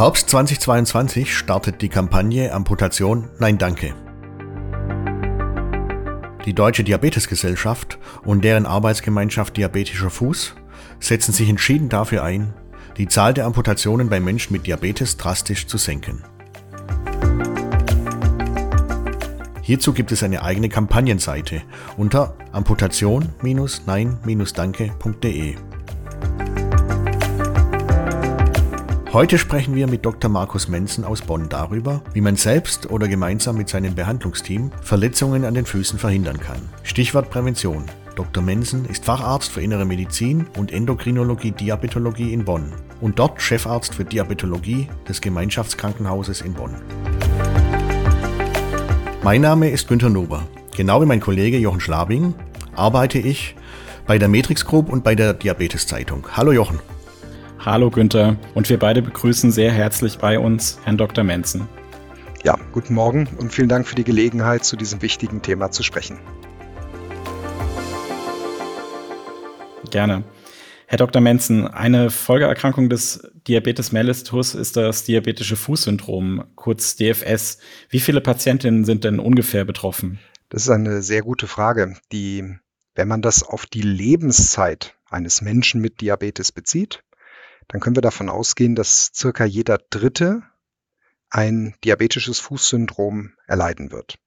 Herbst 2022 startet die Kampagne Amputation Nein Danke. Die Deutsche Diabetesgesellschaft und deren Arbeitsgemeinschaft Diabetischer Fuß setzen sich entschieden dafür ein, die Zahl der Amputationen bei Menschen mit Diabetes drastisch zu senken. Hierzu gibt es eine eigene Kampagnenseite unter amputation-nein-danke.de. Heute sprechen wir mit Dr. Markus Menzen aus Bonn darüber, wie man selbst oder gemeinsam mit seinem Behandlungsteam Verletzungen an den Füßen verhindern kann. Stichwort Prävention. Dr. Menzen ist Facharzt für Innere Medizin und Endokrinologie Diabetologie in Bonn und dort Chefarzt für Diabetologie des Gemeinschaftskrankenhauses in Bonn. Mein Name ist Günter Nuber. Genau wie mein Kollege Jochen Schlabing arbeite ich bei der Matrix Group und bei der Diabetes Zeitung. Hallo Jochen. Hallo Günther und wir beide begrüßen sehr herzlich bei uns Herrn Dr. Menzen. Ja, guten Morgen und vielen Dank für die Gelegenheit, zu diesem wichtigen Thema zu sprechen. Gerne. Herr Dr. Menzen, eine Folgeerkrankung des Diabetes mellitus ist das diabetische Fußsyndrom, kurz DFS. Wie viele Patientinnen sind denn ungefähr betroffen? Das ist eine sehr gute Frage, die, wenn man das auf die Lebenszeit eines Menschen mit Diabetes bezieht, dann können wir davon ausgehen, dass circa jeder Dritte ein diabetisches Fußsyndrom erleiden wird.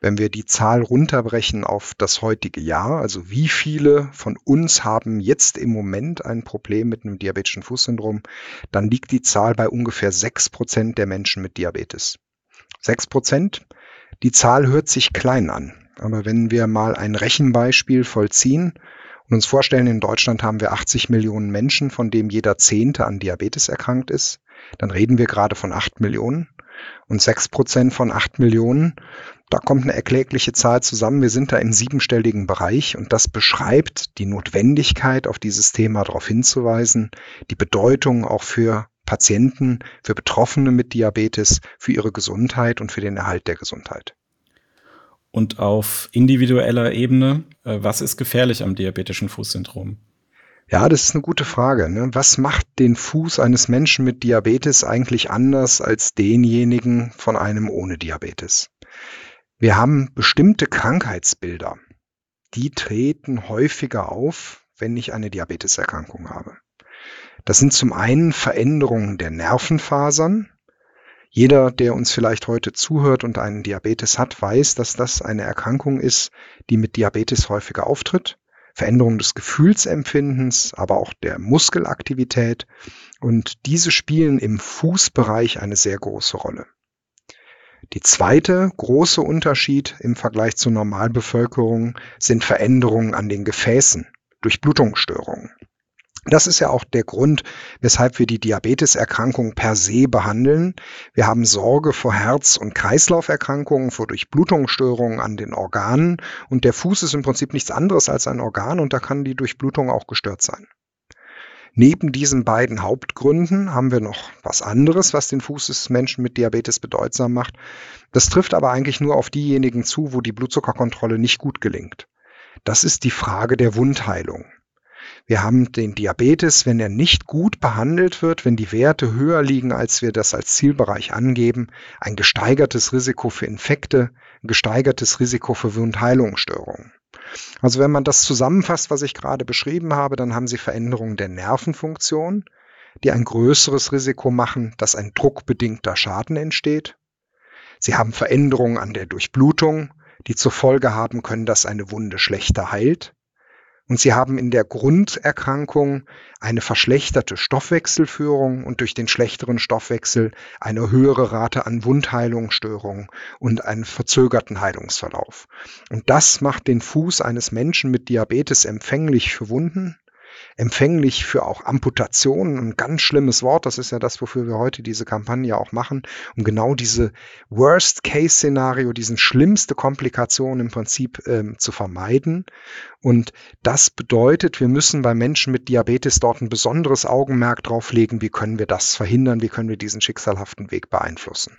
Wenn wir die Zahl runterbrechen auf das heutige Jahr, also wie viele von uns haben jetzt im Moment ein Problem mit einem diabetischen Fußsyndrom, dann liegt die Zahl bei ungefähr sechs Prozent der Menschen mit Diabetes. Sechs Prozent, die Zahl hört sich klein an. Aber wenn wir mal ein Rechenbeispiel vollziehen und uns vorstellen, in Deutschland haben wir 80 Millionen Menschen, von dem jeder Zehnte an Diabetes erkrankt ist, dann reden wir gerade von 8 Millionen. Und 6 Prozent von 8 Millionen, da kommt eine erklägliche Zahl zusammen. Wir sind da im siebenstelligen Bereich und das beschreibt die Notwendigkeit, auf dieses Thema darauf hinzuweisen, die Bedeutung auch für Patienten, für Betroffene mit Diabetes, für ihre Gesundheit und für den Erhalt der Gesundheit. Und auf individueller Ebene, äh, was ist gefährlich am diabetischen Fußsyndrom? Ja, das ist eine gute Frage. Ne? Was macht den Fuß eines Menschen mit Diabetes eigentlich anders als denjenigen von einem ohne Diabetes? Wir haben bestimmte Krankheitsbilder, die treten häufiger auf, wenn ich eine Diabeteserkrankung habe. Das sind zum einen Veränderungen der Nervenfasern, jeder, der uns vielleicht heute zuhört und einen Diabetes hat, weiß, dass das eine Erkrankung ist, die mit Diabetes häufiger auftritt. Veränderung des Gefühlsempfindens, aber auch der Muskelaktivität. Und diese spielen im Fußbereich eine sehr große Rolle. Die zweite große Unterschied im Vergleich zur Normalbevölkerung sind Veränderungen an den Gefäßen durch Blutungsstörungen. Das ist ja auch der Grund, weshalb wir die Diabeteserkrankung per se behandeln. Wir haben Sorge vor Herz- und Kreislauferkrankungen, vor Durchblutungsstörungen an den Organen. Und der Fuß ist im Prinzip nichts anderes als ein Organ und da kann die Durchblutung auch gestört sein. Neben diesen beiden Hauptgründen haben wir noch was anderes, was den Fuß des Menschen mit Diabetes bedeutsam macht. Das trifft aber eigentlich nur auf diejenigen zu, wo die Blutzuckerkontrolle nicht gut gelingt. Das ist die Frage der Wundheilung. Wir haben den Diabetes, wenn er nicht gut behandelt wird, wenn die Werte höher liegen, als wir das als Zielbereich angeben, ein gesteigertes Risiko für Infekte, ein gesteigertes Risiko für Wundheilungsstörungen. Also wenn man das zusammenfasst, was ich gerade beschrieben habe, dann haben Sie Veränderungen der Nervenfunktion, die ein größeres Risiko machen, dass ein druckbedingter Schaden entsteht. Sie haben Veränderungen an der Durchblutung, die zur Folge haben können, dass eine Wunde schlechter heilt. Und sie haben in der Grunderkrankung eine verschlechterte Stoffwechselführung und durch den schlechteren Stoffwechsel eine höhere Rate an Wundheilungsstörungen und einen verzögerten Heilungsverlauf. Und das macht den Fuß eines Menschen mit Diabetes empfänglich für Wunden, empfänglich für auch Amputationen, ein ganz schlimmes Wort, das ist ja das, wofür wir heute diese Kampagne auch machen, um genau diese Worst-Case-Szenario, diesen schlimmste Komplikationen im Prinzip ähm, zu vermeiden. Und das bedeutet, wir müssen bei Menschen mit Diabetes dort ein besonderes Augenmerk drauf legen, wie können wir das verhindern, wie können wir diesen schicksalhaften Weg beeinflussen.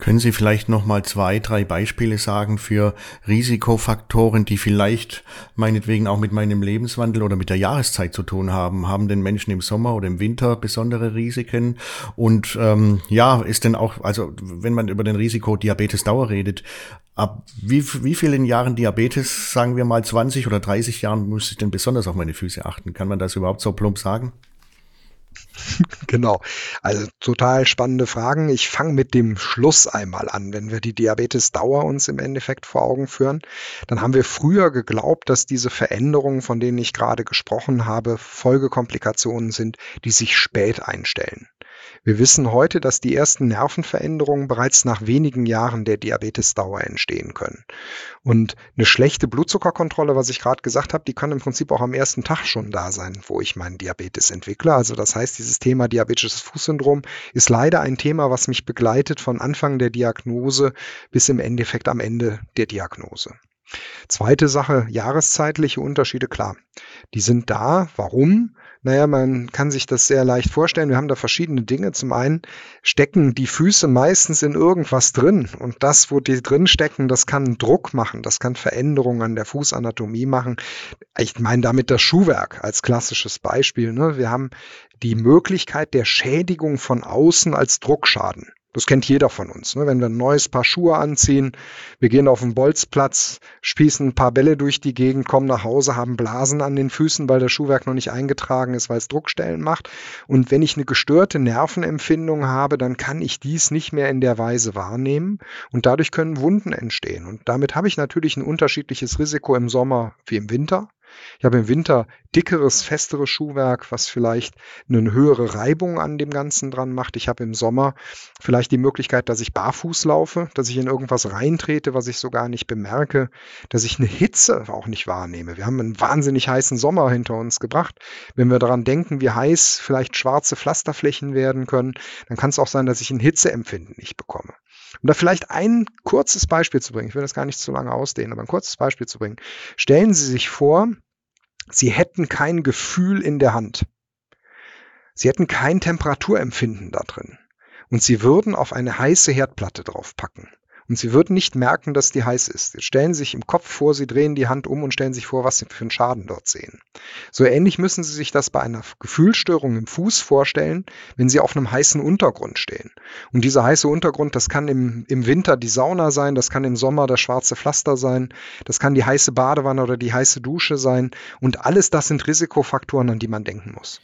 Können Sie vielleicht noch mal zwei, drei Beispiele sagen für Risikofaktoren, die vielleicht meinetwegen auch mit meinem Lebenswandel oder mit der Jahreszeit zu tun haben. Haben den Menschen im Sommer oder im Winter besondere Risiken? Und ähm, ja, ist denn auch, also wenn man über den Risiko Diabetes Dauer redet, ab wie, wie vielen Jahren Diabetes, sagen wir mal 20 oder 30 Jahren, muss ich denn besonders auf meine Füße achten? Kann man das überhaupt so plump sagen? Genau. Also total spannende Fragen. Ich fange mit dem Schluss einmal an. Wenn wir die Diabetesdauer uns im Endeffekt vor Augen führen, dann haben wir früher geglaubt, dass diese Veränderungen, von denen ich gerade gesprochen habe, Folgekomplikationen sind, die sich spät einstellen. Wir wissen heute, dass die ersten Nervenveränderungen bereits nach wenigen Jahren der Diabetesdauer entstehen können. Und eine schlechte Blutzuckerkontrolle, was ich gerade gesagt habe, die kann im Prinzip auch am ersten Tag schon da sein, wo ich meinen Diabetes entwickle. Also das heißt, dieses Thema diabetisches Fußsyndrom ist leider ein Thema, was mich begleitet von Anfang der Diagnose bis im Endeffekt am Ende der Diagnose. Zweite Sache, jahreszeitliche Unterschiede, klar. Die sind da. Warum? Naja, man kann sich das sehr leicht vorstellen. Wir haben da verschiedene Dinge. Zum einen stecken die Füße meistens in irgendwas drin. Und das, wo die drin stecken, das kann Druck machen. Das kann Veränderungen an der Fußanatomie machen. Ich meine damit das Schuhwerk als klassisches Beispiel. Ne? Wir haben die Möglichkeit der Schädigung von außen als Druckschaden. Das kennt jeder von uns. Ne? Wenn wir ein neues Paar Schuhe anziehen, wir gehen auf den Bolzplatz, spießen ein paar Bälle durch die Gegend, kommen nach Hause, haben Blasen an den Füßen, weil das Schuhwerk noch nicht eingetragen ist, weil es Druckstellen macht. Und wenn ich eine gestörte Nervenempfindung habe, dann kann ich dies nicht mehr in der Weise wahrnehmen und dadurch können Wunden entstehen. Und damit habe ich natürlich ein unterschiedliches Risiko im Sommer wie im Winter. Ich habe im Winter dickeres, festeres Schuhwerk, was vielleicht eine höhere Reibung an dem Ganzen dran macht. Ich habe im Sommer vielleicht die Möglichkeit, dass ich barfuß laufe, dass ich in irgendwas reintrete, was ich so gar nicht bemerke, dass ich eine Hitze auch nicht wahrnehme. Wir haben einen wahnsinnig heißen Sommer hinter uns gebracht. Wenn wir daran denken, wie heiß vielleicht schwarze Pflasterflächen werden können, dann kann es auch sein, dass ich ein Hitzeempfinden nicht bekomme. Um da vielleicht ein kurzes Beispiel zu bringen, ich will das gar nicht zu lange ausdehnen, aber ein kurzes Beispiel zu bringen. Stellen Sie sich vor, Sie hätten kein Gefühl in der Hand. Sie hätten kein Temperaturempfinden da drin. Und Sie würden auf eine heiße Herdplatte draufpacken. Und Sie würden nicht merken, dass die heiß ist. Jetzt stellen Sie sich im Kopf vor, Sie drehen die Hand um und stellen sich vor, was Sie für einen Schaden dort sehen. So ähnlich müssen Sie sich das bei einer Gefühlsstörung im Fuß vorstellen, wenn Sie auf einem heißen Untergrund stehen. Und dieser heiße Untergrund, das kann im, im Winter die Sauna sein, das kann im Sommer das schwarze Pflaster sein, das kann die heiße Badewanne oder die heiße Dusche sein. Und alles das sind Risikofaktoren, an die man denken muss.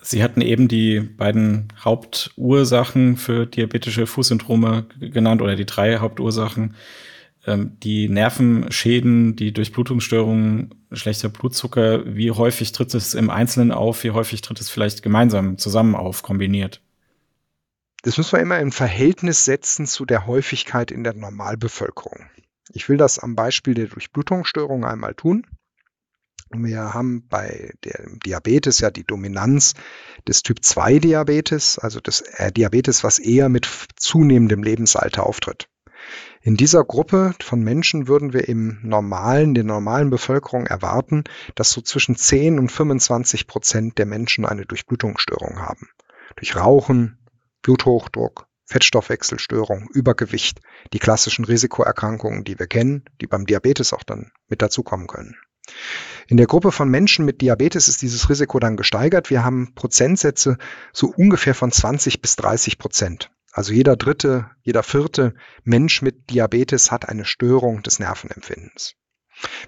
Sie hatten eben die beiden Hauptursachen für diabetische Fußsyndrome genannt oder die drei Hauptursachen. Ähm, die Nervenschäden, die Durchblutungsstörungen, schlechter Blutzucker. Wie häufig tritt es im Einzelnen auf? Wie häufig tritt es vielleicht gemeinsam zusammen auf, kombiniert? Das müssen wir immer im Verhältnis setzen zu der Häufigkeit in der Normalbevölkerung. Ich will das am Beispiel der Durchblutungsstörung einmal tun. Wir haben bei dem Diabetes ja die Dominanz des Typ 2 Diabetes, also des äh, Diabetes, was eher mit zunehmendem Lebensalter auftritt. In dieser Gruppe von Menschen würden wir im normalen, der normalen Bevölkerung erwarten, dass so zwischen 10 und 25 Prozent der Menschen eine Durchblutungsstörung haben. Durch Rauchen, Bluthochdruck, Fettstoffwechselstörung, Übergewicht, die klassischen Risikoerkrankungen, die wir kennen, die beim Diabetes auch dann mit dazukommen können. In der Gruppe von Menschen mit Diabetes ist dieses Risiko dann gesteigert. Wir haben Prozentsätze so ungefähr von 20 bis 30 Prozent. Also jeder dritte, jeder vierte Mensch mit Diabetes hat eine Störung des Nervenempfindens.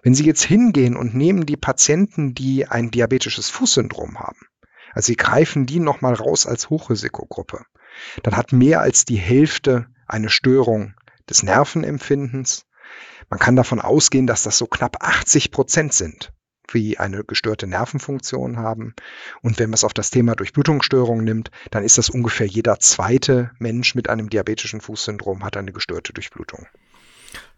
Wenn Sie jetzt hingehen und nehmen die Patienten, die ein diabetisches Fußsyndrom haben, also Sie greifen die nochmal raus als Hochrisikogruppe, dann hat mehr als die Hälfte eine Störung des Nervenempfindens, man kann davon ausgehen, dass das so knapp 80 Prozent sind, die eine gestörte Nervenfunktion haben. Und wenn man es auf das Thema Durchblutungsstörung nimmt, dann ist das ungefähr jeder zweite Mensch mit einem diabetischen Fußsyndrom hat eine gestörte Durchblutung.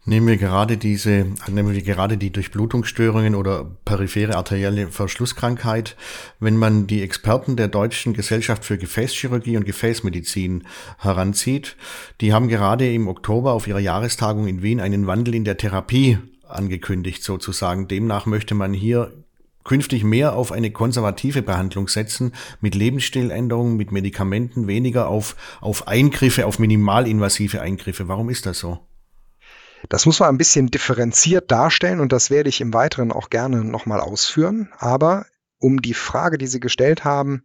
Nehmen wir gerade diese, nehmen wir gerade die Durchblutungsstörungen oder periphere arterielle Verschlusskrankheit. Wenn man die Experten der Deutschen Gesellschaft für Gefäßchirurgie und Gefäßmedizin heranzieht, die haben gerade im Oktober auf ihrer Jahrestagung in Wien einen Wandel in der Therapie angekündigt sozusagen. Demnach möchte man hier künftig mehr auf eine konservative Behandlung setzen, mit Lebensstiländerungen, mit Medikamenten, weniger auf, auf Eingriffe, auf minimalinvasive Eingriffe. Warum ist das so? Das muss man ein bisschen differenziert darstellen und das werde ich im Weiteren auch gerne nochmal ausführen. Aber um die Frage, die Sie gestellt haben,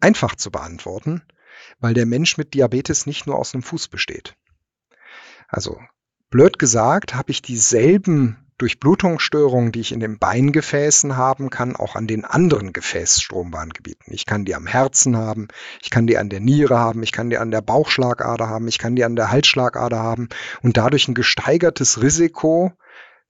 einfach zu beantworten, weil der Mensch mit Diabetes nicht nur aus einem Fuß besteht. Also blöd gesagt, habe ich dieselben Durchblutungsstörungen, die ich in den Beingefäßen haben kann, auch an den anderen Gefäßstrombahngebieten. Ich kann die am Herzen haben, ich kann die an der Niere haben, ich kann die an der Bauchschlagader haben, ich kann die an der Halsschlagader haben und dadurch ein gesteigertes Risiko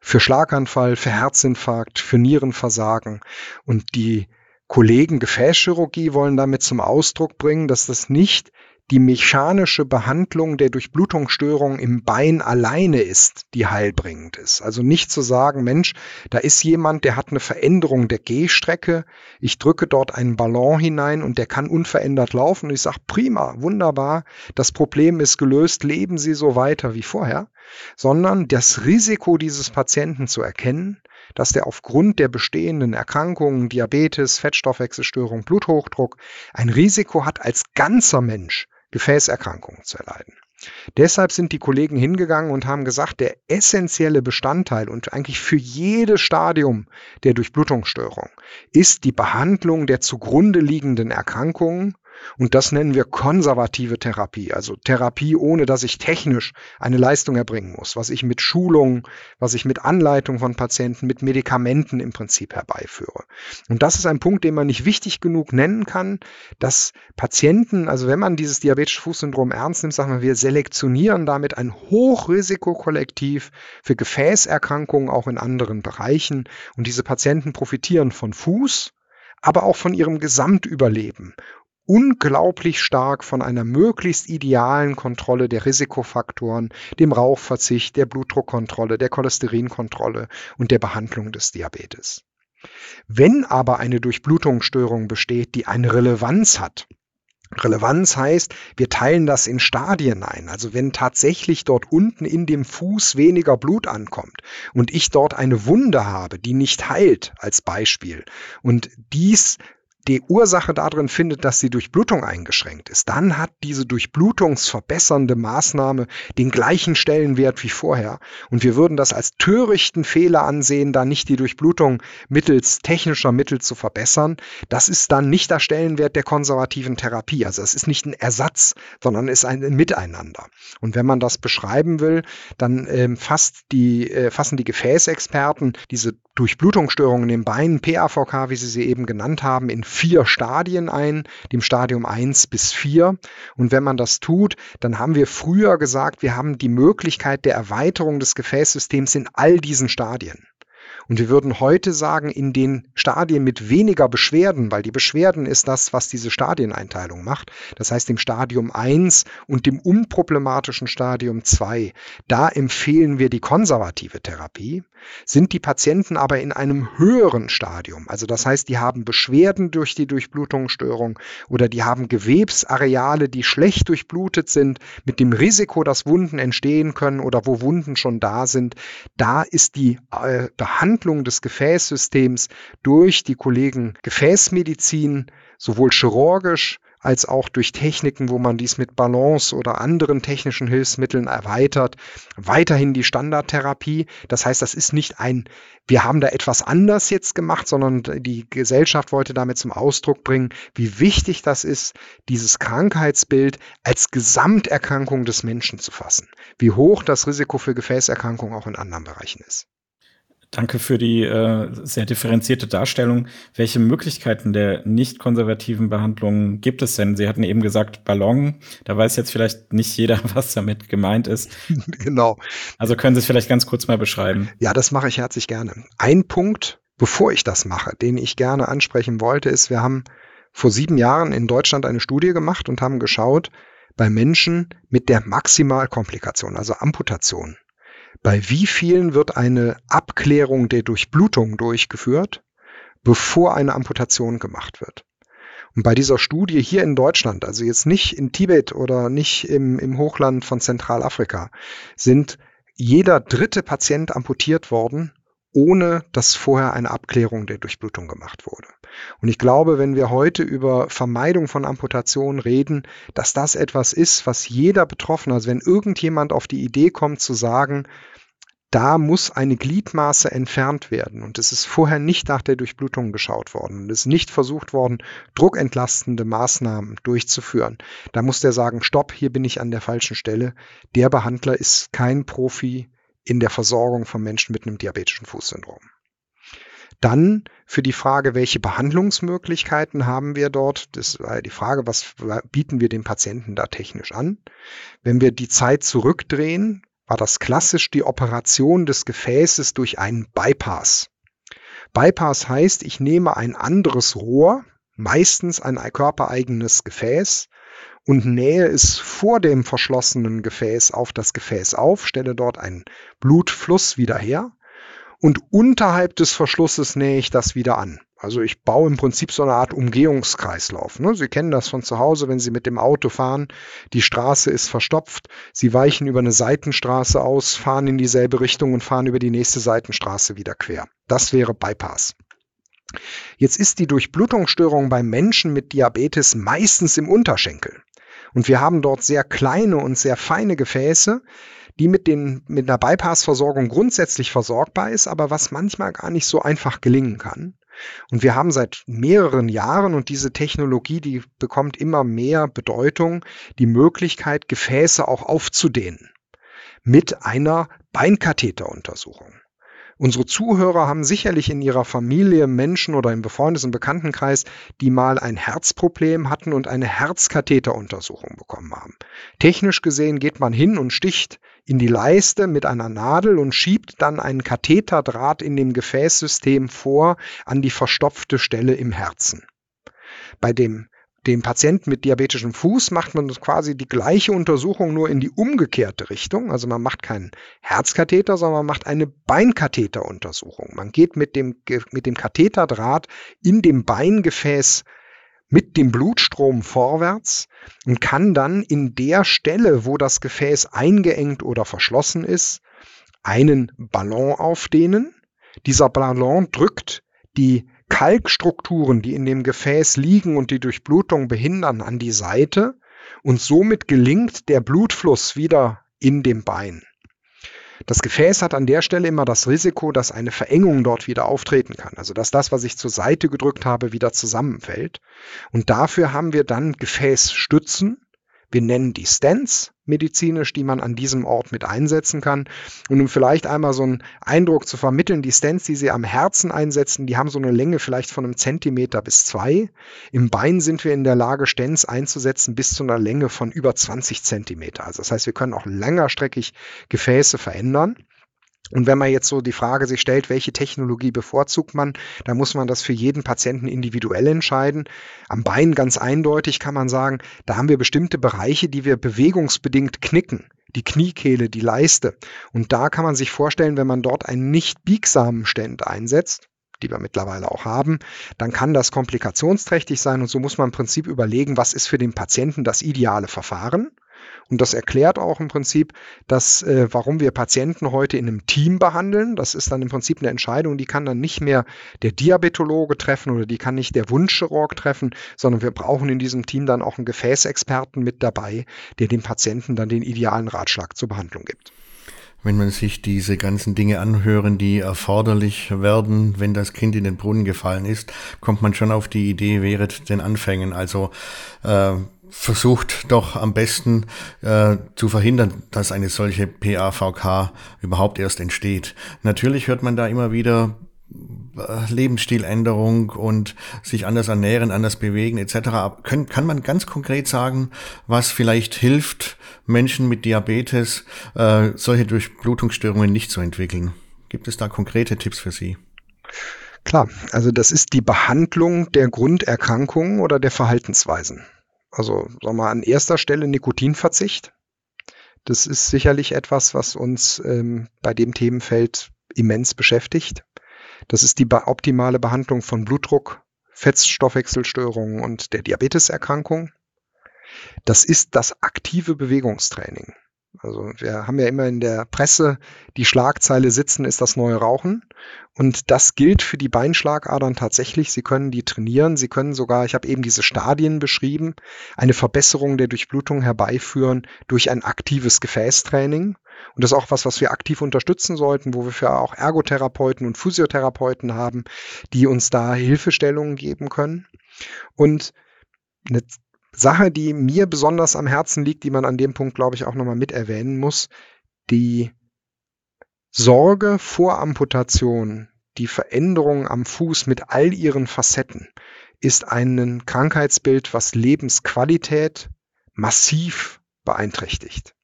für Schlaganfall, für Herzinfarkt, für Nierenversagen. Und die Kollegen Gefäßchirurgie wollen damit zum Ausdruck bringen, dass das nicht die mechanische Behandlung der Durchblutungsstörung im Bein alleine ist, die heilbringend ist. Also nicht zu sagen, Mensch, da ist jemand, der hat eine Veränderung der Gehstrecke, ich drücke dort einen Ballon hinein und der kann unverändert laufen. Und ich sage, prima, wunderbar, das Problem ist gelöst, leben Sie so weiter wie vorher, sondern das Risiko dieses Patienten zu erkennen, dass der aufgrund der bestehenden Erkrankungen, Diabetes, Fettstoffwechselstörung, Bluthochdruck, ein Risiko hat, als ganzer Mensch Gefäßerkrankungen zu erleiden. Deshalb sind die Kollegen hingegangen und haben gesagt, der essentielle Bestandteil und eigentlich für jedes Stadium der Durchblutungsstörung ist die Behandlung der zugrunde liegenden Erkrankungen und das nennen wir konservative Therapie, also Therapie, ohne dass ich technisch eine Leistung erbringen muss, was ich mit Schulungen, was ich mit Anleitung von Patienten, mit Medikamenten im Prinzip herbeiführe. Und das ist ein Punkt, den man nicht wichtig genug nennen kann, dass Patienten, also wenn man dieses diabetische Fußsyndrom ernst nimmt, sagen wir, wir selektionieren damit ein Hochrisikokollektiv für Gefäßerkrankungen auch in anderen Bereichen. Und diese Patienten profitieren von Fuß, aber auch von ihrem Gesamtüberleben unglaublich stark von einer möglichst idealen Kontrolle der Risikofaktoren, dem Rauchverzicht, der Blutdruckkontrolle, der Cholesterinkontrolle und der Behandlung des Diabetes. Wenn aber eine Durchblutungsstörung besteht, die eine Relevanz hat, Relevanz heißt, wir teilen das in Stadien ein. Also wenn tatsächlich dort unten in dem Fuß weniger Blut ankommt und ich dort eine Wunde habe, die nicht heilt als Beispiel und dies die Ursache darin findet, dass die Durchblutung eingeschränkt ist, dann hat diese durchblutungsverbessernde Maßnahme den gleichen Stellenwert wie vorher. Und wir würden das als törichten Fehler ansehen, da nicht die Durchblutung mittels technischer Mittel zu verbessern. Das ist dann nicht der Stellenwert der konservativen Therapie. Also es ist nicht ein Ersatz, sondern ist ein Miteinander. Und wenn man das beschreiben will, dann ähm, fasst die, äh, fassen die Gefäßexperten diese Durchblutungsstörungen im Bein, PAVK, wie Sie sie eben genannt haben, in vier Stadien ein, dem Stadium 1 bis 4. Und wenn man das tut, dann haben wir früher gesagt, wir haben die Möglichkeit der Erweiterung des Gefäßsystems in all diesen Stadien. Und wir würden heute sagen, in den Stadien mit weniger Beschwerden, weil die Beschwerden ist das, was diese Stadieneinteilung macht. Das heißt, im Stadium 1 und dem unproblematischen Stadium 2, da empfehlen wir die konservative Therapie. Sind die Patienten aber in einem höheren Stadium, also das heißt, die haben Beschwerden durch die Durchblutungsstörung oder die haben Gewebsareale, die schlecht durchblutet sind, mit dem Risiko, dass Wunden entstehen können oder wo Wunden schon da sind, da ist die äh, Behandlung Behandlung des Gefäßsystems durch die Kollegen Gefäßmedizin, sowohl chirurgisch als auch durch Techniken, wo man dies mit Balance oder anderen technischen Hilfsmitteln erweitert. Weiterhin die Standardtherapie. Das heißt, das ist nicht ein, wir haben da etwas anders jetzt gemacht, sondern die Gesellschaft wollte damit zum Ausdruck bringen, wie wichtig das ist, dieses Krankheitsbild als Gesamterkrankung des Menschen zu fassen. Wie hoch das Risiko für Gefäßerkrankungen auch in anderen Bereichen ist. Danke für die äh, sehr differenzierte Darstellung. Welche Möglichkeiten der nicht konservativen Behandlung gibt es denn? Sie hatten eben gesagt Ballon. Da weiß jetzt vielleicht nicht jeder, was damit gemeint ist. genau. Also können Sie es vielleicht ganz kurz mal beschreiben? Ja, das mache ich herzlich gerne. Ein Punkt, bevor ich das mache, den ich gerne ansprechen wollte, ist, wir haben vor sieben Jahren in Deutschland eine Studie gemacht und haben geschaut, bei Menschen mit der Maximalkomplikation, also Amputation, bei wie vielen wird eine Abklärung der Durchblutung durchgeführt, bevor eine Amputation gemacht wird? Und bei dieser Studie hier in Deutschland, also jetzt nicht in Tibet oder nicht im, im Hochland von Zentralafrika, sind jeder dritte Patient amputiert worden, ohne dass vorher eine Abklärung der Durchblutung gemacht wurde. Und ich glaube, wenn wir heute über Vermeidung von Amputationen reden, dass das etwas ist, was jeder Betroffene, also wenn irgendjemand auf die Idee kommt zu sagen, da muss eine Gliedmaße entfernt werden. Und es ist vorher nicht nach der Durchblutung geschaut worden. Und es ist nicht versucht worden, druckentlastende Maßnahmen durchzuführen. Da muss der sagen, stopp, hier bin ich an der falschen Stelle. Der Behandler ist kein Profi in der Versorgung von Menschen mit einem diabetischen Fußsyndrom. Dann für die Frage, welche Behandlungsmöglichkeiten haben wir dort? Das war die Frage, was bieten wir dem Patienten da technisch an? Wenn wir die Zeit zurückdrehen, war das klassisch die Operation des Gefäßes durch einen Bypass. Bypass heißt, ich nehme ein anderes Rohr, meistens ein körpereigenes Gefäß, und nähe es vor dem verschlossenen Gefäß auf das Gefäß auf, stelle dort einen Blutfluss wieder her und unterhalb des Verschlusses nähe ich das wieder an. Also ich baue im Prinzip so eine Art Umgehungskreislauf. Ne? Sie kennen das von zu Hause, wenn Sie mit dem Auto fahren, die Straße ist verstopft, Sie weichen über eine Seitenstraße aus, fahren in dieselbe Richtung und fahren über die nächste Seitenstraße wieder quer. Das wäre Bypass. Jetzt ist die Durchblutungsstörung bei Menschen mit Diabetes meistens im Unterschenkel. Und wir haben dort sehr kleine und sehr feine Gefäße, die mit, den, mit einer Bypassversorgung grundsätzlich versorgbar ist, aber was manchmal gar nicht so einfach gelingen kann. Und wir haben seit mehreren Jahren, und diese Technologie, die bekommt immer mehr Bedeutung, die Möglichkeit, Gefäße auch aufzudehnen mit einer Beinkatheteruntersuchung. Unsere Zuhörer haben sicherlich in ihrer Familie Menschen oder im und Bekanntenkreis, die mal ein Herzproblem hatten und eine Herzkatheteruntersuchung bekommen haben. Technisch gesehen geht man hin und sticht in die Leiste mit einer Nadel und schiebt dann einen Katheterdraht in dem Gefäßsystem vor an die verstopfte Stelle im Herzen. Bei dem dem Patienten mit diabetischem Fuß macht man quasi die gleiche Untersuchung nur in die umgekehrte Richtung. Also man macht keinen Herzkatheter, sondern man macht eine Beinkatheteruntersuchung. Man geht mit dem, mit dem Katheterdraht in dem Beingefäß mit dem Blutstrom vorwärts und kann dann in der Stelle, wo das Gefäß eingeengt oder verschlossen ist, einen Ballon aufdehnen. Dieser Ballon drückt die Kalkstrukturen, die in dem Gefäß liegen und die Durchblutung behindern, an die Seite und somit gelingt der Blutfluss wieder in dem Bein. Das Gefäß hat an der Stelle immer das Risiko, dass eine Verengung dort wieder auftreten kann. Also dass das, was ich zur Seite gedrückt habe, wieder zusammenfällt. Und dafür haben wir dann Gefäßstützen, wir nennen die Stents medizinisch, die man an diesem Ort mit einsetzen kann. Und um vielleicht einmal so einen Eindruck zu vermitteln, die Stents, die Sie am Herzen einsetzen, die haben so eine Länge vielleicht von einem Zentimeter bis zwei. Im Bein sind wir in der Lage, Stents einzusetzen bis zu einer Länge von über 20 Zentimeter. Also das heißt, wir können auch längerstreckig Gefäße verändern. Und wenn man jetzt so die Frage sich stellt, welche Technologie bevorzugt man, da muss man das für jeden Patienten individuell entscheiden. Am Bein ganz eindeutig kann man sagen, da haben wir bestimmte Bereiche, die wir bewegungsbedingt knicken die Kniekehle, die Leiste. Und da kann man sich vorstellen, wenn man dort einen nicht biegsamen Stand einsetzt, die wir mittlerweile auch haben, dann kann das komplikationsträchtig sein und so muss man im Prinzip überlegen, was ist für den Patienten das ideale Verfahren. Und das erklärt auch im Prinzip, dass, äh, warum wir Patienten heute in einem Team behandeln. Das ist dann im Prinzip eine Entscheidung, die kann dann nicht mehr der Diabetologe treffen oder die kann nicht der Wunschchirurg treffen, sondern wir brauchen in diesem Team dann auch einen Gefäßexperten mit dabei, der dem Patienten dann den idealen Ratschlag zur Behandlung gibt wenn man sich diese ganzen Dinge anhören, die erforderlich werden, wenn das Kind in den Brunnen gefallen ist, kommt man schon auf die Idee während den Anfängen. Also äh, versucht doch am besten äh, zu verhindern, dass eine solche PAVK überhaupt erst entsteht. Natürlich hört man da immer wieder äh, Lebensstiländerung und sich anders ernähren, anders bewegen etc. Kann, kann man ganz konkret sagen, was vielleicht hilft, Menschen mit Diabetes äh, solche Durchblutungsstörungen nicht zu entwickeln? Gibt es da konkrete Tipps für Sie? Klar, also das ist die Behandlung der Grunderkrankungen oder der Verhaltensweisen. Also sagen wir mal, an erster Stelle Nikotinverzicht. Das ist sicherlich etwas, was uns ähm, bei dem Themenfeld immens beschäftigt. Das ist die optimale Behandlung von Blutdruck, Fettstoffwechselstörungen und der Diabeteserkrankung. Das ist das aktive Bewegungstraining. Also wir haben ja immer in der Presse die Schlagzeile Sitzen ist das neue Rauchen. Und das gilt für die Beinschlagadern tatsächlich. Sie können die trainieren. Sie können sogar, ich habe eben diese Stadien beschrieben, eine Verbesserung der Durchblutung herbeiführen durch ein aktives Gefäßtraining. Und das ist auch was, was wir aktiv unterstützen sollten, wo wir für auch Ergotherapeuten und Physiotherapeuten haben, die uns da Hilfestellungen geben können. Und eine Sache, die mir besonders am Herzen liegt, die man an dem Punkt, glaube ich, auch nochmal mit erwähnen muss, die Sorge vor Amputation, die Veränderung am Fuß mit all ihren Facetten, ist ein Krankheitsbild, was Lebensqualität massiv beeinträchtigt.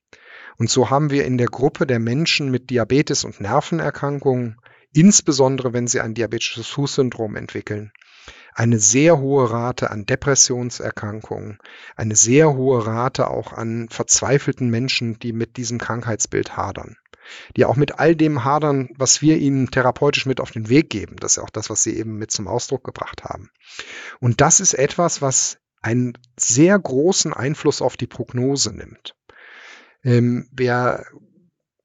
Und so haben wir in der Gruppe der Menschen mit Diabetes und Nervenerkrankungen, insbesondere wenn sie ein diabetisches Fußsyndrom entwickeln, eine sehr hohe Rate an Depressionserkrankungen, eine sehr hohe Rate auch an verzweifelten Menschen, die mit diesem Krankheitsbild hadern. Die auch mit all dem hadern, was wir ihnen therapeutisch mit auf den Weg geben. Das ist auch das, was sie eben mit zum Ausdruck gebracht haben. Und das ist etwas, was einen sehr großen Einfluss auf die Prognose nimmt. Ähm, wer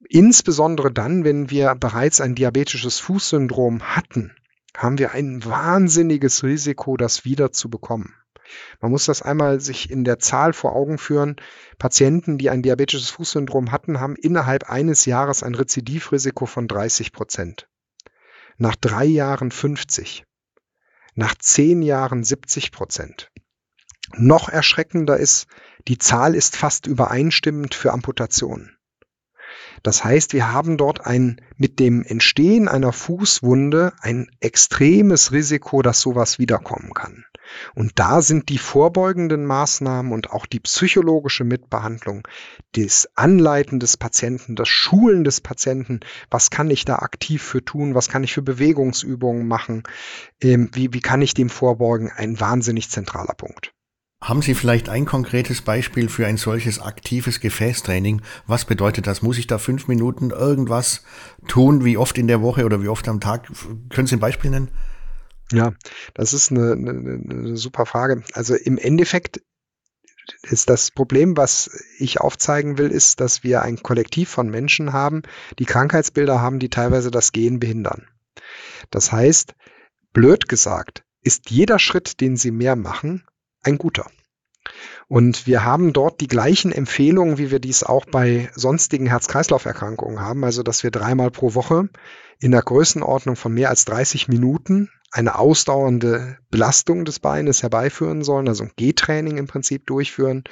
insbesondere dann, wenn wir bereits ein diabetisches Fußsyndrom hatten, haben wir ein wahnsinniges Risiko, das wieder zu bekommen. Man muss das einmal sich in der Zahl vor Augen führen. Patienten, die ein diabetisches Fußsyndrom hatten, haben innerhalb eines Jahres ein Rezidivrisiko von 30 Prozent. Nach drei Jahren 50. Nach zehn Jahren 70 Prozent. Noch erschreckender ist, die Zahl ist fast übereinstimmend für Amputationen. Das heißt, wir haben dort ein, mit dem Entstehen einer Fußwunde ein extremes Risiko, dass sowas wiederkommen kann. Und da sind die vorbeugenden Maßnahmen und auch die psychologische Mitbehandlung, das Anleiten des Patienten, das Schulen des Patienten, was kann ich da aktiv für tun, was kann ich für Bewegungsübungen machen, ähm, wie, wie kann ich dem vorbeugen, ein wahnsinnig zentraler Punkt. Haben Sie vielleicht ein konkretes Beispiel für ein solches aktives Gefäßtraining? Was bedeutet das? Muss ich da fünf Minuten irgendwas tun? Wie oft in der Woche oder wie oft am Tag? Können Sie ein Beispiel nennen? Ja, das ist eine, eine, eine super Frage. Also im Endeffekt ist das Problem, was ich aufzeigen will, ist, dass wir ein Kollektiv von Menschen haben, die Krankheitsbilder haben, die teilweise das Gehen behindern. Das heißt, blöd gesagt, ist jeder Schritt, den sie mehr machen, ein guter. Und wir haben dort die gleichen Empfehlungen, wie wir dies auch bei sonstigen Herz-Kreislauf-Erkrankungen haben, also dass wir dreimal pro Woche in der Größenordnung von mehr als 30 Minuten eine ausdauernde Belastung des Beines herbeiführen sollen, also ein Gehtraining im Prinzip durchführen.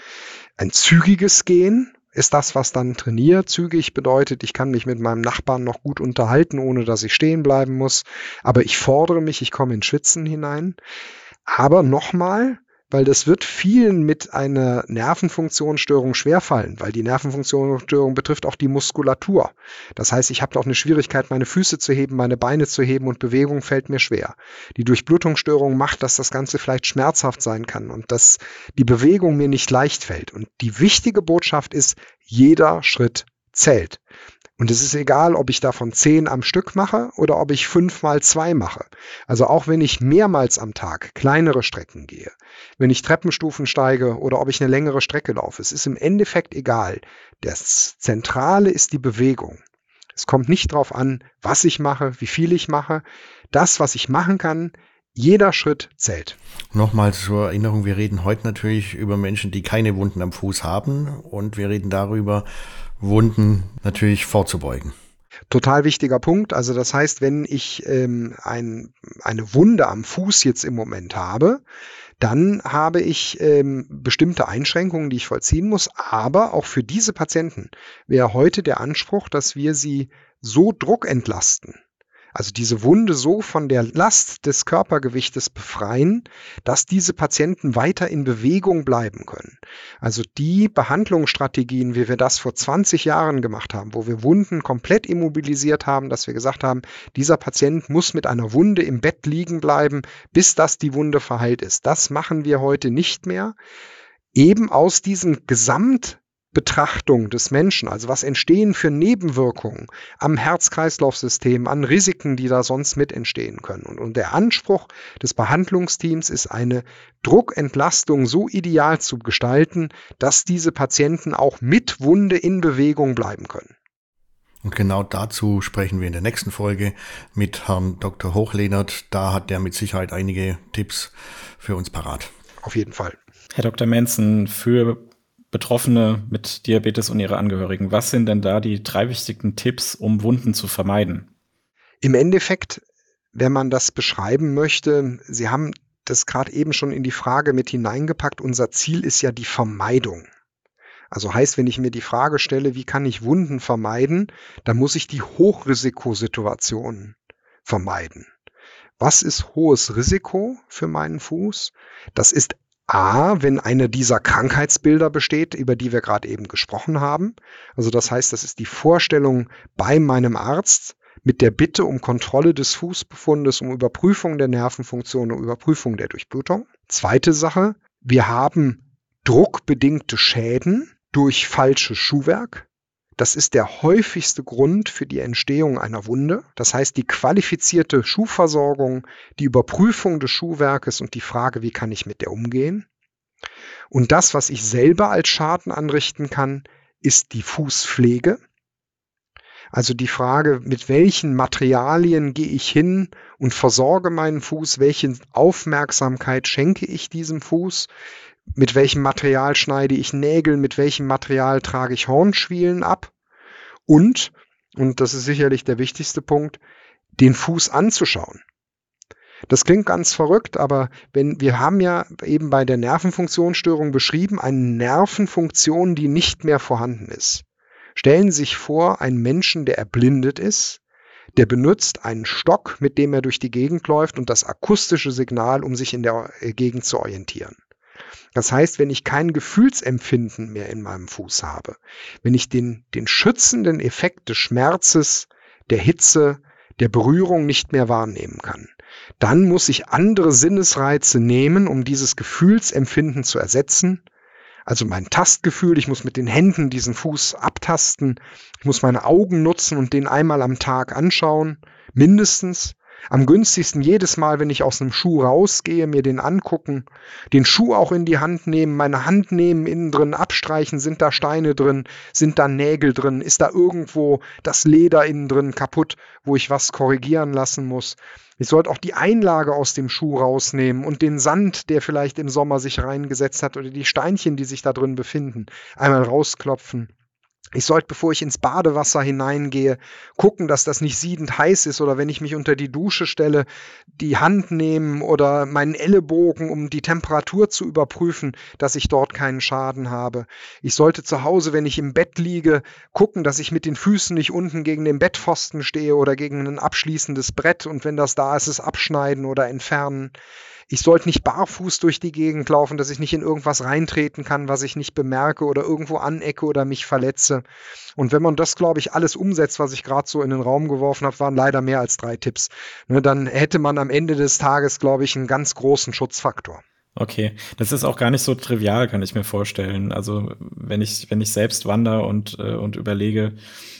Ein zügiges Gehen ist das, was dann trainiert. Zügig bedeutet, ich kann mich mit meinem Nachbarn noch gut unterhalten, ohne dass ich stehen bleiben muss. Aber ich fordere mich, ich komme in Schwitzen hinein. Aber nochmal, weil das wird vielen mit einer Nervenfunktionsstörung schwerfallen, weil die Nervenfunktionsstörung betrifft auch die Muskulatur. Das heißt, ich habe auch eine Schwierigkeit, meine Füße zu heben, meine Beine zu heben und Bewegung fällt mir schwer. Die Durchblutungsstörung macht, dass das Ganze vielleicht schmerzhaft sein kann und dass die Bewegung mir nicht leicht fällt. Und die wichtige Botschaft ist, jeder Schritt zählt. Und es ist egal, ob ich davon zehn am Stück mache oder ob ich fünf mal zwei mache. Also auch wenn ich mehrmals am Tag kleinere Strecken gehe, wenn ich Treppenstufen steige oder ob ich eine längere Strecke laufe, es ist im Endeffekt egal. Das Zentrale ist die Bewegung. Es kommt nicht darauf an, was ich mache, wie viel ich mache. Das, was ich machen kann, jeder Schritt zählt. Nochmal zur Erinnerung, wir reden heute natürlich über Menschen, die keine Wunden am Fuß haben und wir reden darüber, Wunden natürlich vorzubeugen. Total wichtiger Punkt. Also das heißt, wenn ich ähm, ein, eine Wunde am Fuß jetzt im Moment habe, dann habe ich ähm, bestimmte Einschränkungen, die ich vollziehen muss. Aber auch für diese Patienten wäre heute der Anspruch, dass wir sie so druckentlasten, also diese Wunde so von der Last des Körpergewichtes befreien, dass diese Patienten weiter in Bewegung bleiben können. Also die Behandlungsstrategien, wie wir das vor 20 Jahren gemacht haben, wo wir Wunden komplett immobilisiert haben, dass wir gesagt haben, dieser Patient muss mit einer Wunde im Bett liegen bleiben, bis das die Wunde verheilt ist. Das machen wir heute nicht mehr eben aus diesem Gesamt Betrachtung des Menschen, also was entstehen für Nebenwirkungen am Herz-Kreislauf-System, an Risiken, die da sonst mit entstehen können. Und, und der Anspruch des Behandlungsteams ist eine Druckentlastung so ideal zu gestalten, dass diese Patienten auch mit Wunde in Bewegung bleiben können. Und genau dazu sprechen wir in der nächsten Folge mit Herrn Dr. Hochlehnert. Da hat der mit Sicherheit einige Tipps für uns parat. Auf jeden Fall. Herr Dr. Menzen, für Betroffene mit Diabetes und ihre Angehörigen. Was sind denn da die drei wichtigsten Tipps, um Wunden zu vermeiden? Im Endeffekt, wenn man das beschreiben möchte, Sie haben das gerade eben schon in die Frage mit hineingepackt. Unser Ziel ist ja die Vermeidung. Also heißt, wenn ich mir die Frage stelle, wie kann ich Wunden vermeiden, dann muss ich die Hochrisikosituationen vermeiden. Was ist hohes Risiko für meinen Fuß? Das ist A, wenn eine dieser Krankheitsbilder besteht, über die wir gerade eben gesprochen haben. Also das heißt, das ist die Vorstellung bei meinem Arzt mit der Bitte um Kontrolle des Fußbefundes, um Überprüfung der Nervenfunktion, um Überprüfung der Durchblutung. Zweite Sache, wir haben druckbedingte Schäden durch falsches Schuhwerk. Das ist der häufigste Grund für die Entstehung einer Wunde. Das heißt, die qualifizierte Schuhversorgung, die Überprüfung des Schuhwerkes und die Frage, wie kann ich mit der umgehen. Und das, was ich selber als Schaden anrichten kann, ist die Fußpflege. Also die Frage, mit welchen Materialien gehe ich hin und versorge meinen Fuß, welche Aufmerksamkeit schenke ich diesem Fuß, mit welchem Material schneide ich Nägel, mit welchem Material trage ich Hornschwielen ab und, und das ist sicherlich der wichtigste Punkt, den Fuß anzuschauen. Das klingt ganz verrückt, aber wenn wir haben ja eben bei der Nervenfunktionsstörung beschrieben, eine Nervenfunktion, die nicht mehr vorhanden ist. Stellen Sie sich vor, einen Menschen, der erblindet ist, der benutzt einen Stock, mit dem er durch die Gegend läuft und das akustische Signal, um sich in der Gegend zu orientieren. Das heißt, wenn ich kein Gefühlsempfinden mehr in meinem Fuß habe, wenn ich den, den schützenden Effekt des Schmerzes, der Hitze, der Berührung nicht mehr wahrnehmen kann, dann muss ich andere Sinnesreize nehmen, um dieses Gefühlsempfinden zu ersetzen. Also mein Tastgefühl, ich muss mit den Händen diesen Fuß abtasten, ich muss meine Augen nutzen und den einmal am Tag anschauen, mindestens. Am günstigsten jedes Mal, wenn ich aus einem Schuh rausgehe, mir den angucken, den Schuh auch in die Hand nehmen, meine Hand nehmen, innen drin abstreichen, sind da Steine drin, sind da Nägel drin, ist da irgendwo das Leder innen drin kaputt, wo ich was korrigieren lassen muss. Ich sollte auch die Einlage aus dem Schuh rausnehmen und den Sand, der vielleicht im Sommer sich reingesetzt hat oder die Steinchen, die sich da drin befinden, einmal rausklopfen. Ich sollte, bevor ich ins Badewasser hineingehe, gucken, dass das nicht siedend heiß ist oder wenn ich mich unter die Dusche stelle, die Hand nehmen oder meinen Ellenbogen, um die Temperatur zu überprüfen, dass ich dort keinen Schaden habe. Ich sollte zu Hause, wenn ich im Bett liege, gucken, dass ich mit den Füßen nicht unten gegen den Bettpfosten stehe oder gegen ein abschließendes Brett und wenn das da ist, es abschneiden oder entfernen. Ich sollte nicht barfuß durch die Gegend laufen, dass ich nicht in irgendwas reintreten kann, was ich nicht bemerke oder irgendwo anecke oder mich verletze. Und wenn man das, glaube ich, alles umsetzt, was ich gerade so in den Raum geworfen habe, waren leider mehr als drei Tipps. Ne, dann hätte man am Ende des Tages, glaube ich, einen ganz großen Schutzfaktor. Okay, das ist auch gar nicht so trivial, kann ich mir vorstellen. Also wenn ich wenn ich selbst wandere und äh, und überlege,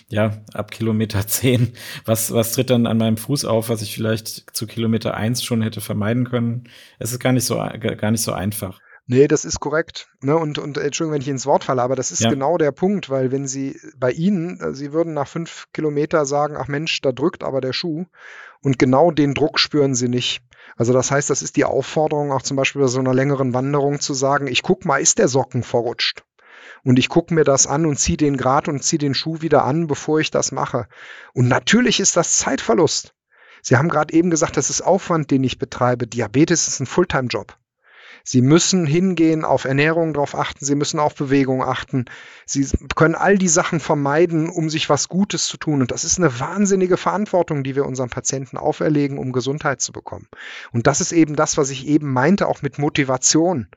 ja ab Kilometer zehn, was was tritt dann an meinem Fuß auf, was ich vielleicht zu Kilometer eins schon hätte vermeiden können? Es ist gar nicht so gar nicht so einfach. Nee, das ist korrekt. Ne? Und, und Entschuldigung, wenn ich ins Wort falle, aber das ist ja. genau der Punkt, weil wenn Sie bei Ihnen, äh, Sie würden nach fünf Kilometer sagen, ach Mensch, da drückt aber der Schuh. Und genau den Druck spüren Sie nicht. Also das heißt, das ist die Aufforderung, auch zum Beispiel bei so einer längeren Wanderung zu sagen, ich guck mal, ist der Socken verrutscht? Und ich gucke mir das an und ziehe den Grad und ziehe den Schuh wieder an, bevor ich das mache. Und natürlich ist das Zeitverlust. Sie haben gerade eben gesagt, das ist Aufwand, den ich betreibe. Diabetes ist ein Fulltime-Job. Sie müssen hingehen, auf Ernährung darauf achten, Sie müssen auf Bewegung achten. Sie können all die Sachen vermeiden, um sich was Gutes zu tun. Und das ist eine wahnsinnige Verantwortung, die wir unseren Patienten auferlegen, um Gesundheit zu bekommen. Und das ist eben das, was ich eben meinte, auch mit Motivation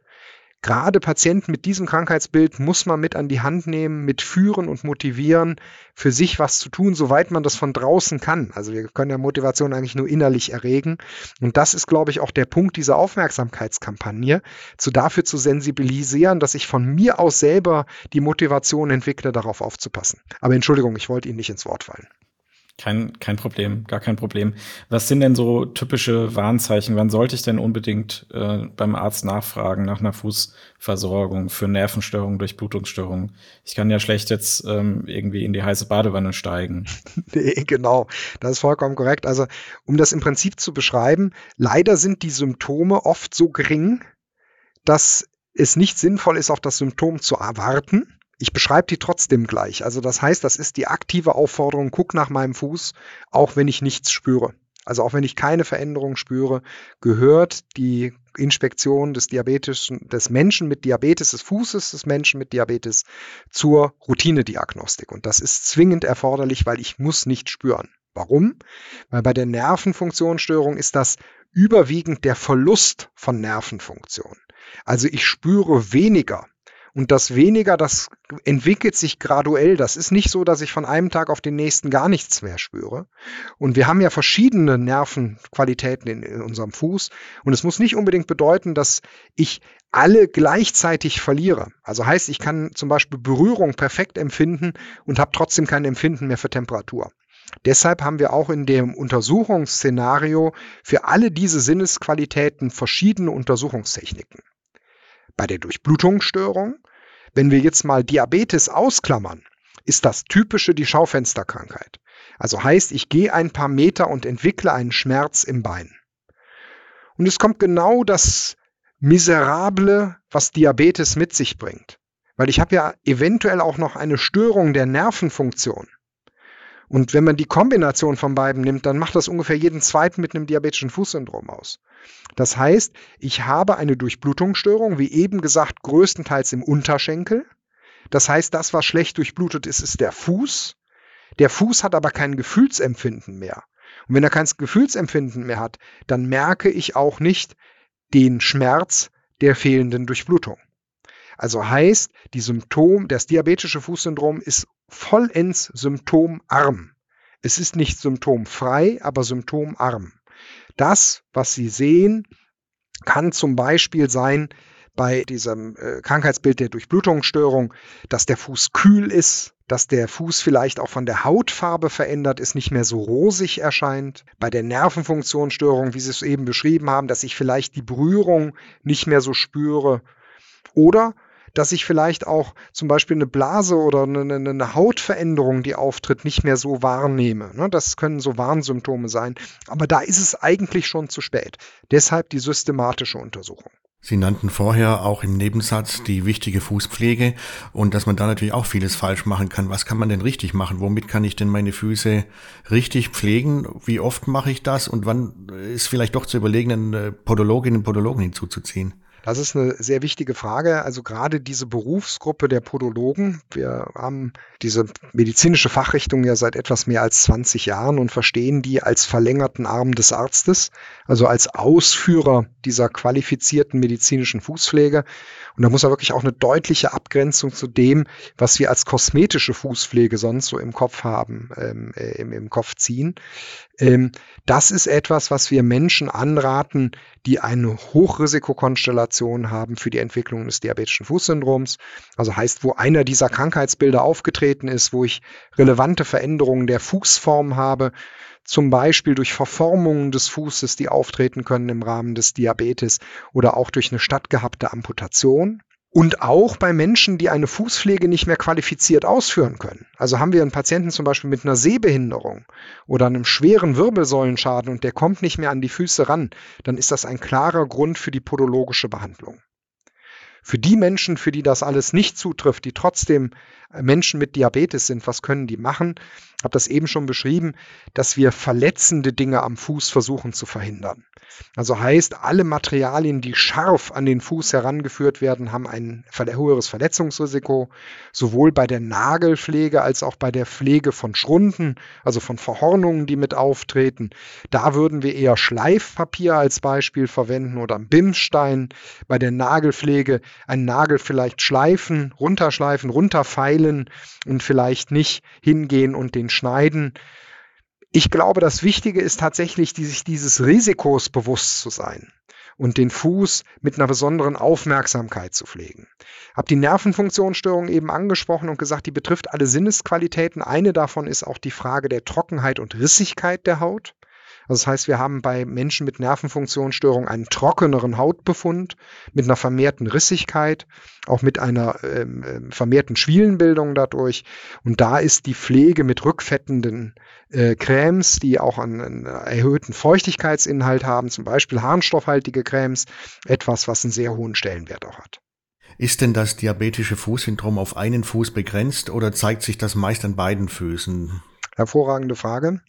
gerade Patienten mit diesem Krankheitsbild muss man mit an die Hand nehmen, mit führen und motivieren, für sich was zu tun, soweit man das von draußen kann. Also wir können ja Motivation eigentlich nur innerlich erregen. Und das ist, glaube ich, auch der Punkt dieser Aufmerksamkeitskampagne, zu dafür zu sensibilisieren, dass ich von mir aus selber die Motivation entwickle, darauf aufzupassen. Aber Entschuldigung, ich wollte Ihnen nicht ins Wort fallen. Kein, kein Problem, gar kein Problem. Was sind denn so typische Warnzeichen? Wann sollte ich denn unbedingt äh, beim Arzt nachfragen nach einer Fußversorgung für Nervenstörungen, Durchblutungsstörungen? Ich kann ja schlecht jetzt ähm, irgendwie in die heiße Badewanne steigen. nee, genau, das ist vollkommen korrekt. Also, um das im Prinzip zu beschreiben, leider sind die Symptome oft so gering, dass es nicht sinnvoll ist, auf das Symptom zu erwarten. Ich beschreibe die trotzdem gleich. Also das heißt, das ist die aktive Aufforderung, guck nach meinem Fuß, auch wenn ich nichts spüre. Also auch wenn ich keine Veränderung spüre, gehört die Inspektion des Diabetischen, des Menschen mit Diabetes, des Fußes des Menschen mit Diabetes zur Routinediagnostik. Und das ist zwingend erforderlich, weil ich muss nicht spüren. Warum? Weil bei der Nervenfunktionsstörung ist das überwiegend der Verlust von Nervenfunktion. Also ich spüre weniger und das weniger, das entwickelt sich graduell. Das ist nicht so, dass ich von einem Tag auf den nächsten gar nichts mehr spüre. Und wir haben ja verschiedene Nervenqualitäten in, in unserem Fuß. Und es muss nicht unbedingt bedeuten, dass ich alle gleichzeitig verliere. Also heißt, ich kann zum Beispiel Berührung perfekt empfinden und habe trotzdem kein Empfinden mehr für Temperatur. Deshalb haben wir auch in dem Untersuchungsszenario für alle diese Sinnesqualitäten verschiedene Untersuchungstechniken bei der Durchblutungsstörung. Wenn wir jetzt mal Diabetes ausklammern, ist das typische die Schaufensterkrankheit. Also heißt, ich gehe ein paar Meter und entwickle einen Schmerz im Bein. Und es kommt genau das Miserable, was Diabetes mit sich bringt. Weil ich habe ja eventuell auch noch eine Störung der Nervenfunktion. Und wenn man die Kombination von beiden nimmt, dann macht das ungefähr jeden zweiten mit einem diabetischen Fußsyndrom aus. Das heißt, ich habe eine Durchblutungsstörung, wie eben gesagt, größtenteils im Unterschenkel. Das heißt, das, was schlecht durchblutet ist, ist der Fuß. Der Fuß hat aber kein Gefühlsempfinden mehr. Und wenn er kein Gefühlsempfinden mehr hat, dann merke ich auch nicht den Schmerz der fehlenden Durchblutung. Also heißt, die Symptom, das diabetische Fußsyndrom ist vollends symptomarm. Es ist nicht symptomfrei, aber symptomarm. Das, was Sie sehen, kann zum Beispiel sein bei diesem äh, Krankheitsbild der Durchblutungsstörung, dass der Fuß kühl ist, dass der Fuß vielleicht auch von der Hautfarbe verändert ist, nicht mehr so rosig erscheint. Bei der Nervenfunktionsstörung, wie Sie es eben beschrieben haben, dass ich vielleicht die Berührung nicht mehr so spüre. Oder dass ich vielleicht auch zum Beispiel eine Blase oder eine, eine Hautveränderung, die auftritt, nicht mehr so wahrnehme. Ne? Das können so Warnsymptome sein. Aber da ist es eigentlich schon zu spät. Deshalb die systematische Untersuchung. Sie nannten vorher auch im Nebensatz die wichtige Fußpflege und dass man da natürlich auch vieles falsch machen kann. Was kann man denn richtig machen? Womit kann ich denn meine Füße richtig pflegen? Wie oft mache ich das? Und wann ist vielleicht doch zu überlegen, einen Podologinnen und Podologen hinzuzuziehen? Das ist eine sehr wichtige Frage. Also gerade diese Berufsgruppe der Podologen, wir haben diese medizinische Fachrichtung ja seit etwas mehr als 20 Jahren und verstehen die als verlängerten Arm des Arztes, also als Ausführer dieser qualifizierten medizinischen Fußpflege. Und da muss er wirklich auch eine deutliche Abgrenzung zu dem, was wir als kosmetische Fußpflege sonst so im Kopf haben, ähm, äh, im, im Kopf ziehen. Ähm, das ist etwas, was wir Menschen anraten, die eine Hochrisikokonstellation haben für die Entwicklung des diabetischen Fußsyndroms. Also heißt, wo einer dieser Krankheitsbilder aufgetreten ist, wo ich relevante Veränderungen der Fußform habe, zum Beispiel durch Verformungen des Fußes, die auftreten können im Rahmen des Diabetes oder auch durch eine stattgehabte Amputation. Und auch bei Menschen, die eine Fußpflege nicht mehr qualifiziert ausführen können. Also haben wir einen Patienten zum Beispiel mit einer Sehbehinderung oder einem schweren Wirbelsäulenschaden und der kommt nicht mehr an die Füße ran, dann ist das ein klarer Grund für die podologische Behandlung. Für die Menschen, für die das alles nicht zutrifft, die trotzdem Menschen mit Diabetes sind, was können die machen? Ich habe das eben schon beschrieben, dass wir verletzende Dinge am Fuß versuchen zu verhindern. Also heißt, alle Materialien, die scharf an den Fuß herangeführt werden, haben ein höheres Verletzungsrisiko, sowohl bei der Nagelpflege als auch bei der Pflege von Schrunden, also von Verhornungen, die mit auftreten. Da würden wir eher Schleifpapier als Beispiel verwenden oder Bimsstein. Bei der Nagelpflege einen Nagel vielleicht schleifen, runterschleifen, runterfeilen und vielleicht nicht hingehen und den schneiden. Ich glaube, das Wichtige ist tatsächlich, die, sich dieses Risikos bewusst zu sein und den Fuß mit einer besonderen Aufmerksamkeit zu pflegen. Hab die Nervenfunktionsstörung eben angesprochen und gesagt, die betrifft alle Sinnesqualitäten. Eine davon ist auch die Frage der Trockenheit und Rissigkeit der Haut. Also das heißt, wir haben bei Menschen mit Nervenfunktionsstörung einen trockeneren Hautbefund mit einer vermehrten Rissigkeit, auch mit einer ähm, vermehrten Schwielenbildung dadurch. Und da ist die Pflege mit rückfettenden äh, Cremes, die auch einen, einen erhöhten Feuchtigkeitsinhalt haben, zum Beispiel harnstoffhaltige Cremes, etwas, was einen sehr hohen Stellenwert auch hat. Ist denn das diabetische Fußsyndrom auf einen Fuß begrenzt oder zeigt sich das meist an beiden Füßen? Hervorragende Frage.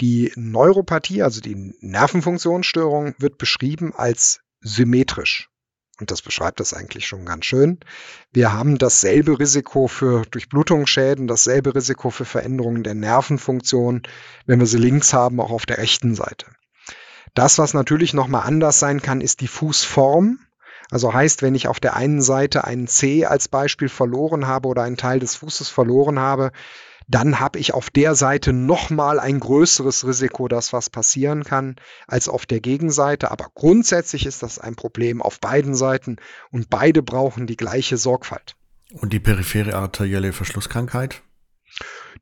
Die Neuropathie, also die Nervenfunktionsstörung, wird beschrieben als symmetrisch. Und das beschreibt das eigentlich schon ganz schön. Wir haben dasselbe Risiko für Durchblutungsschäden, dasselbe Risiko für Veränderungen der Nervenfunktion, wenn wir sie links haben, auch auf der rechten Seite. Das, was natürlich nochmal anders sein kann, ist die Fußform. Also heißt, wenn ich auf der einen Seite einen C als Beispiel verloren habe oder einen Teil des Fußes verloren habe, dann habe ich auf der Seite nochmal ein größeres Risiko, dass was passieren kann, als auf der Gegenseite. Aber grundsätzlich ist das ein Problem auf beiden Seiten und beide brauchen die gleiche Sorgfalt. Und die periphere arterielle Verschlusskrankheit?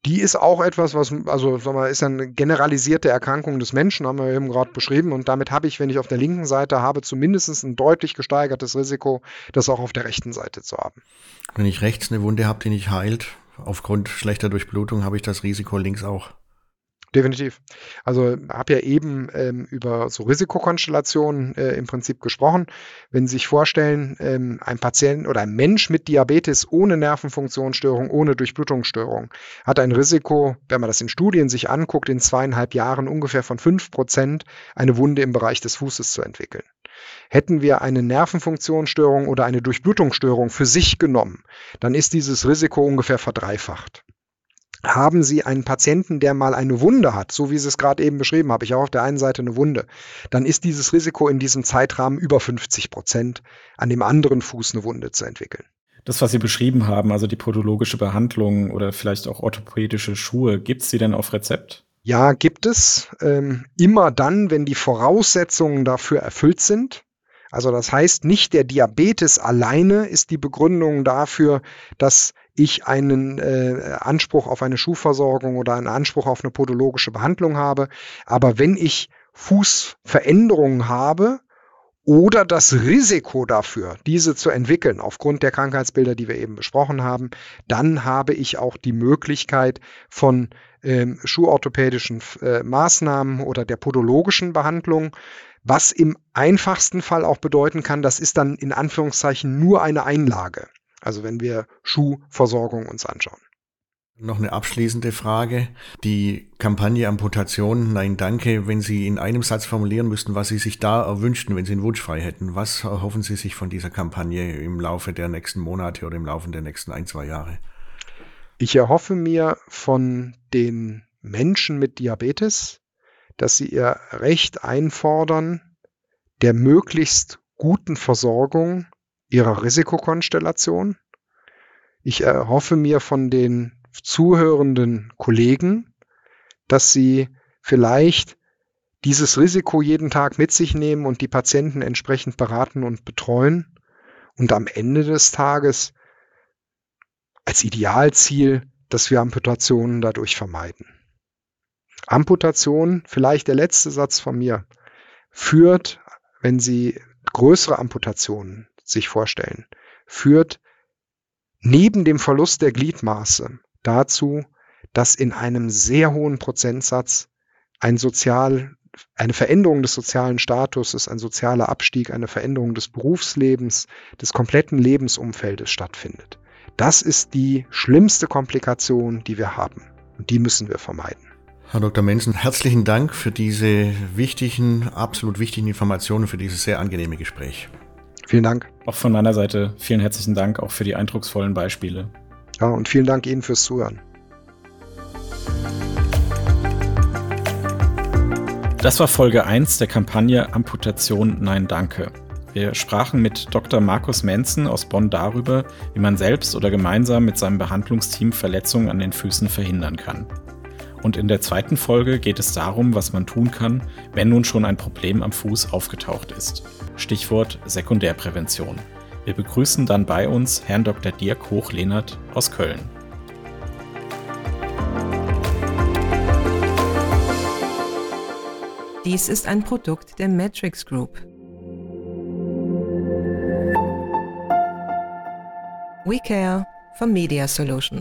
Die ist auch etwas, was, also sag mal, ist eine generalisierte Erkrankung des Menschen, haben wir eben gerade beschrieben. Und damit habe ich, wenn ich auf der linken Seite habe, zumindest ein deutlich gesteigertes Risiko, das auch auf der rechten Seite zu haben. Wenn ich rechts eine Wunde habe, die nicht heilt, aufgrund schlechter Durchblutung habe ich das Risiko links auch. Definitiv. Also habe ja eben ähm, über so Risikokonstellationen äh, im Prinzip gesprochen. Wenn Sie sich vorstellen, ähm, ein Patient oder ein Mensch mit Diabetes ohne Nervenfunktionsstörung, ohne Durchblutungsstörung, hat ein Risiko, wenn man das in Studien sich anguckt, in zweieinhalb Jahren ungefähr von fünf Prozent eine Wunde im Bereich des Fußes zu entwickeln. Hätten wir eine Nervenfunktionsstörung oder eine Durchblutungsstörung für sich genommen, dann ist dieses Risiko ungefähr verdreifacht. Haben Sie einen Patienten, der mal eine Wunde hat, so wie Sie es gerade eben beschrieben habe, ich habe auf der einen Seite eine Wunde, dann ist dieses Risiko in diesem Zeitrahmen über 50 Prozent, an dem anderen Fuß eine Wunde zu entwickeln. Das, was Sie beschrieben haben, also die podologische Behandlung oder vielleicht auch orthopädische Schuhe, gibt es die denn auf Rezept? Ja, gibt es. Ähm, immer dann, wenn die Voraussetzungen dafür erfüllt sind. Also das heißt, nicht der Diabetes alleine ist die Begründung dafür, dass ich einen äh, Anspruch auf eine Schuhversorgung oder einen Anspruch auf eine podologische Behandlung habe. Aber wenn ich Fußveränderungen habe oder das Risiko dafür, diese zu entwickeln, aufgrund der Krankheitsbilder, die wir eben besprochen haben, dann habe ich auch die Möglichkeit von ähm, schuhorthopädischen äh, Maßnahmen oder der podologischen Behandlung. Was im einfachsten Fall auch bedeuten kann, das ist dann in Anführungszeichen nur eine Einlage. Also wenn wir Schuhversorgung uns anschauen. Noch eine abschließende Frage. Die Kampagne Amputation, nein, danke. Wenn Sie in einem Satz formulieren müssten, was Sie sich da erwünschten, wenn Sie einen Wunsch frei hätten, was erhoffen Sie sich von dieser Kampagne im Laufe der nächsten Monate oder im Laufe der nächsten ein, zwei Jahre? Ich erhoffe mir von den Menschen mit Diabetes, dass sie ihr Recht einfordern der möglichst guten Versorgung ihrer Risikokonstellation. Ich erhoffe mir von den zuhörenden Kollegen, dass sie vielleicht dieses Risiko jeden Tag mit sich nehmen und die Patienten entsprechend beraten und betreuen und am Ende des Tages als Idealziel, dass wir Amputationen dadurch vermeiden. Amputation, vielleicht der letzte Satz von mir, führt, wenn Sie größere Amputationen sich vorstellen, führt neben dem Verlust der Gliedmaße dazu, dass in einem sehr hohen Prozentsatz ein sozial, eine Veränderung des sozialen Statuses, ein sozialer Abstieg, eine Veränderung des Berufslebens, des kompletten Lebensumfeldes stattfindet. Das ist die schlimmste Komplikation, die wir haben. Und die müssen wir vermeiden. Herr Dr. Mensen, herzlichen Dank für diese wichtigen, absolut wichtigen Informationen, für dieses sehr angenehme Gespräch. Vielen Dank. Auch von meiner Seite vielen herzlichen Dank auch für die eindrucksvollen Beispiele. Ja, und vielen Dank Ihnen fürs Zuhören. Das war Folge 1 der Kampagne Amputation Nein Danke. Wir sprachen mit Dr. Markus Menzen aus Bonn darüber, wie man selbst oder gemeinsam mit seinem Behandlungsteam Verletzungen an den Füßen verhindern kann. Und in der zweiten Folge geht es darum, was man tun kann, wenn nun schon ein Problem am Fuß aufgetaucht ist. Stichwort Sekundärprävention. Wir begrüßen dann bei uns Herrn Dr. Dirk Hoch-Lehnert aus Köln. Dies ist ein Produkt der Matrix Group. We care for Media Solutions.